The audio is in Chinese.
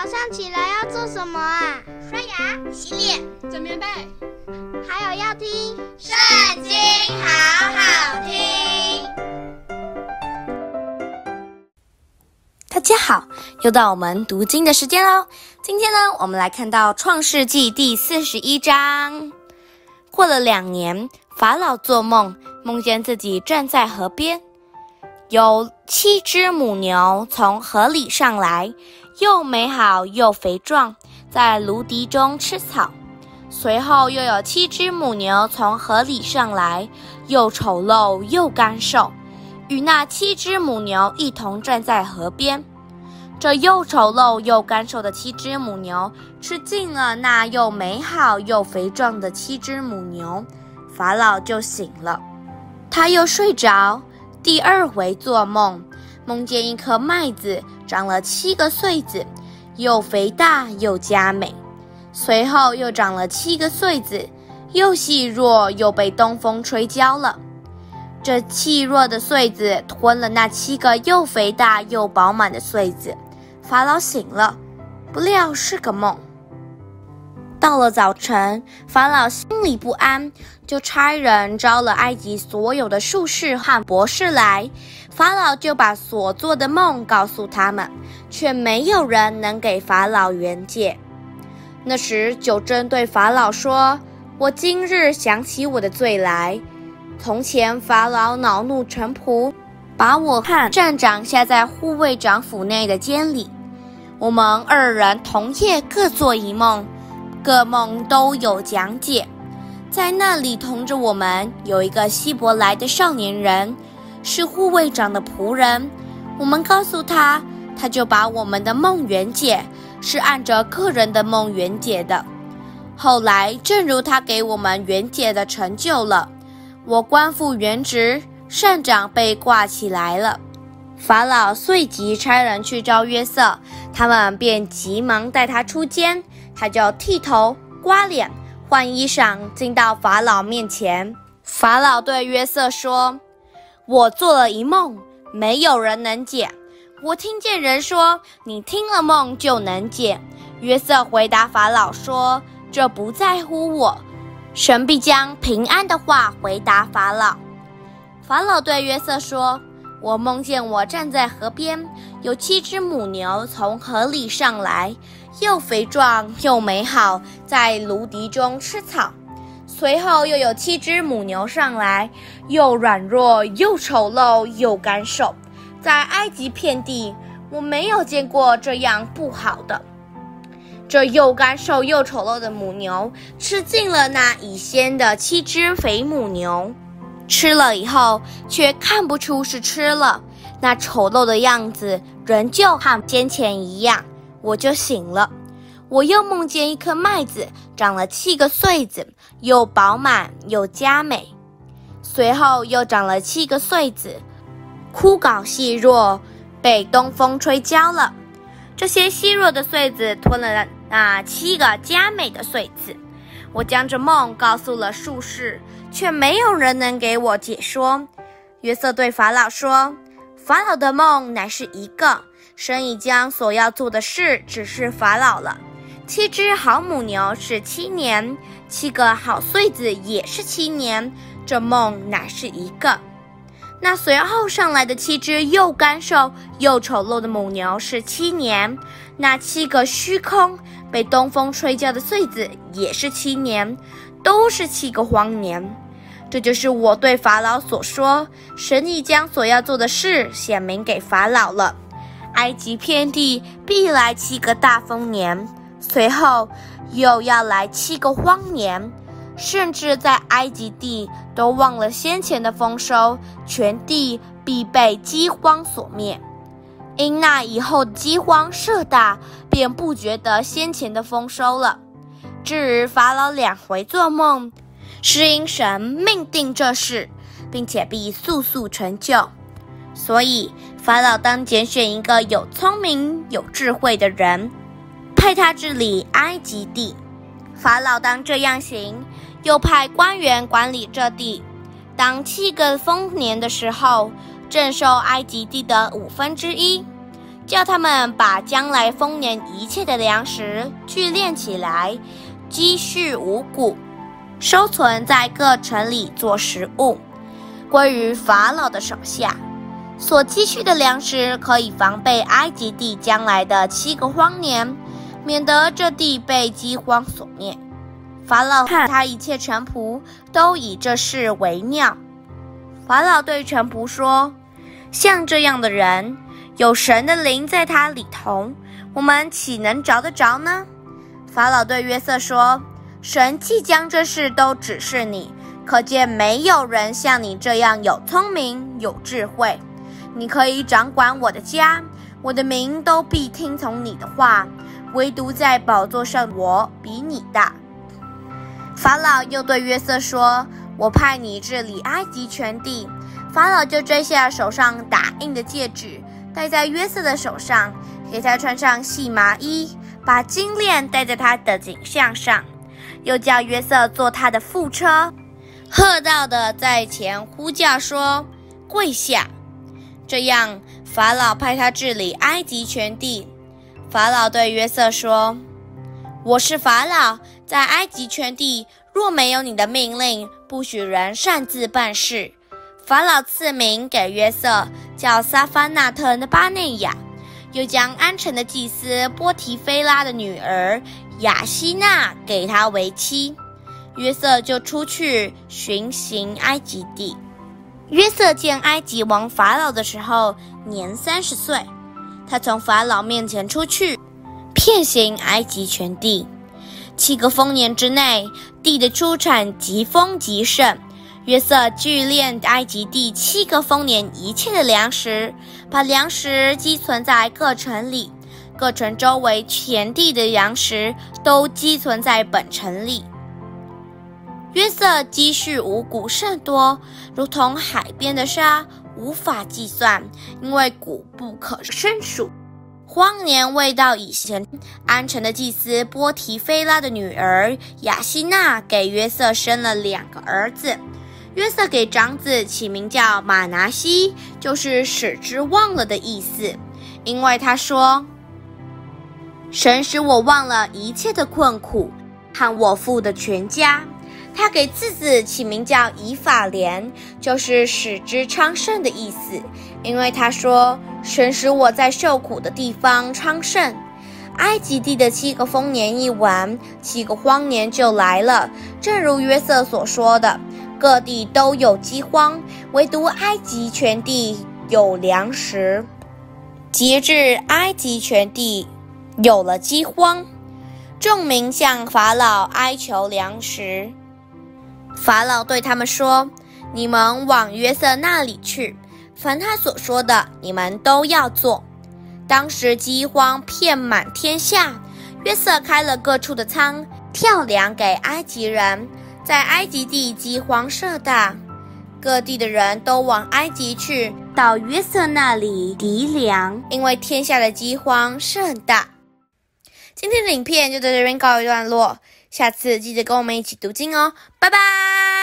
早上起来要做什么啊？刷牙、洗脸、整棉被，还有要听《圣经》，好好听。大家好，又到我们读经的时间喽。今天呢，我们来看到《创世纪》第四十一章。过了两年，法老做梦，梦见自己站在河边。有七只母牛从河里上来，又美好又肥壮，在芦荻中吃草。随后又有七只母牛从河里上来，又丑陋又干瘦，与那七只母牛一同站在河边。这又丑陋又干瘦的七只母牛吃尽了那又美好又肥壮的七只母牛，法老就醒了，他又睡着。第二回做梦，梦见一颗麦子长了七个穗子，又肥大又佳美；随后又长了七个穗子，又细弱又被东风吹焦了。这细弱的穗子吞了那七个又肥大又饱满的穗子。法老醒了，不料是个梦。到了早晨，法老心里不安，就差人招了埃及所有的术士和博士来。法老就把所做的梦告诉他们，却没有人能给法老圆解。那时九针对法老说：“我今日想起我的罪来。从前法老恼怒臣仆，把我和站长下在护卫长府内的监里。我们二人同夜各做一梦。”各梦都有讲解，在那里同着我们有一个希伯来的少年人，是护卫长的仆人。我们告诉他，他就把我们的梦圆解，是按着个人的梦圆解的。后来，正如他给我们圆解的成就了，我官复原职，善长被挂起来了。法老遂即差人去召约瑟，他们便急忙带他出监。他就剃头、刮脸、换衣裳，进到法老面前。法老对约瑟说：“我做了一梦，没有人能解。我听见人说，你听了梦就能解。”约瑟回答法老说：“这不在乎我，神必将平安的话回答法老。”法老对约瑟说：“我梦见我站在河边，有七只母牛从河里上来。”又肥壮又美好，在芦荻中吃草。随后又有七只母牛上来，又软弱又丑陋又干瘦，在埃及遍地，我没有见过这样不好的。这又干瘦又丑陋的母牛吃尽了那已先的七只肥母牛，吃了以后却看不出是吃了，那丑陋的样子仍旧和先前一样。我就醒了，我又梦见一颗麦子长了七个穗子，又饱满又佳美。随后又长了七个穗子，枯槁细弱，被东风吹焦了。这些细弱的穗子吞了那七个佳美的穗子。我将这梦告诉了术士，却没有人能给我解说。约瑟对法老说：“法老的梦乃是一个。”神已将所要做的事指示法老了。七只好母牛是七年，七个好穗子也是七年。这梦乃是一个。那随后上来的七只又干瘦又丑陋的母牛是七年。那七个虚空被东风吹焦的穗子也是七年，都是七个荒年。这就是我对法老所说，神已将所要做的事显明给法老了。埃及遍地必来七个大丰年，随后又要来七个荒年，甚至在埃及地都忘了先前的丰收，全地必被饥荒所灭。因那以后的饥荒甚大，便不觉得先前的丰收了。至于法老两回做梦，是因神命定这事，并且必速速成就。所以，法老当拣选一个有聪明、有智慧的人，派他治理埃及地。法老当这样行，又派官员管理这地。当七个丰年的时候，征收埃及地的五分之一。叫他们把将来丰年一切的粮食聚敛起来，积蓄五谷，收存在各城里做食物，归于法老的手下。所积蓄的粮食可以防备埃及地将来的七个荒年，免得这地被饥荒所灭。法老和他一切臣仆都以这事为妙。法老对臣仆说：“像这样的人，有神的灵在他里头，我们岂能找得着呢？”法老对约瑟说：“神既将这事都指示你，可见没有人像你这样有聪明有智慧。你可以掌管我的家，我的民都必听从你的话。唯独在宝座上，我比你大。”法老又对约瑟说。我派你治理埃及全地。法老就摘下手上打印的戒指，戴在约瑟的手上，给他穿上细麻衣，把金链戴在他的颈项上，又叫约瑟坐他的副车，喝道的在前呼叫说：“跪下！”这样，法老派他治理埃及全地。法老对约瑟说：“我是法老，在埃及全地。”若没有你的命令，不许人擅自办事。法老赐名给约瑟，叫撒凡纳特的巴内亚，又将安城的祭司波提菲拉的女儿雅西娜给他为妻。约瑟就出去巡行埃及地。约瑟见埃及王法老的时候，年三十岁。他从法老面前出去，遍行埃及全地。七个丰年之内，地的出产极丰极盛。约瑟聚敛埃及第七个丰年一切的粮食，把粮食积存在各城里，各城周围田地的粮食都积存在本城里。约瑟积蓄五谷甚多，如同海边的沙，无法计算，因为谷不可胜数。荒年未到以前，安城的祭司波提菲拉的女儿雅希娜给约瑟生了两个儿子。约瑟给长子起名叫玛拿西，就是使之忘了的意思，因为他说：“神使我忘了一切的困苦和我父的全家。”他给次子起名叫以法莲，就是使之昌盛的意思，因为他说。神使我在受苦的地方昌盛。埃及地的七个丰年一完，七个荒年就来了。正如约瑟所说的，各地都有饥荒，唯独埃及全地有粮食。及至埃及全地有了饥荒，众民向法老哀求粮食。法老对他们说：“你们往约瑟那里去。”凡他所说的，你们都要做。当时饥荒遍满天下，约瑟开了各处的仓，跳粮给埃及人。在埃及地饥荒甚大，各地的人都往埃及去，到约瑟那里糴粮，因为天下的饥荒甚大。今天的影片就在这边告一段落，下次记得跟我们一起读经哦，拜拜。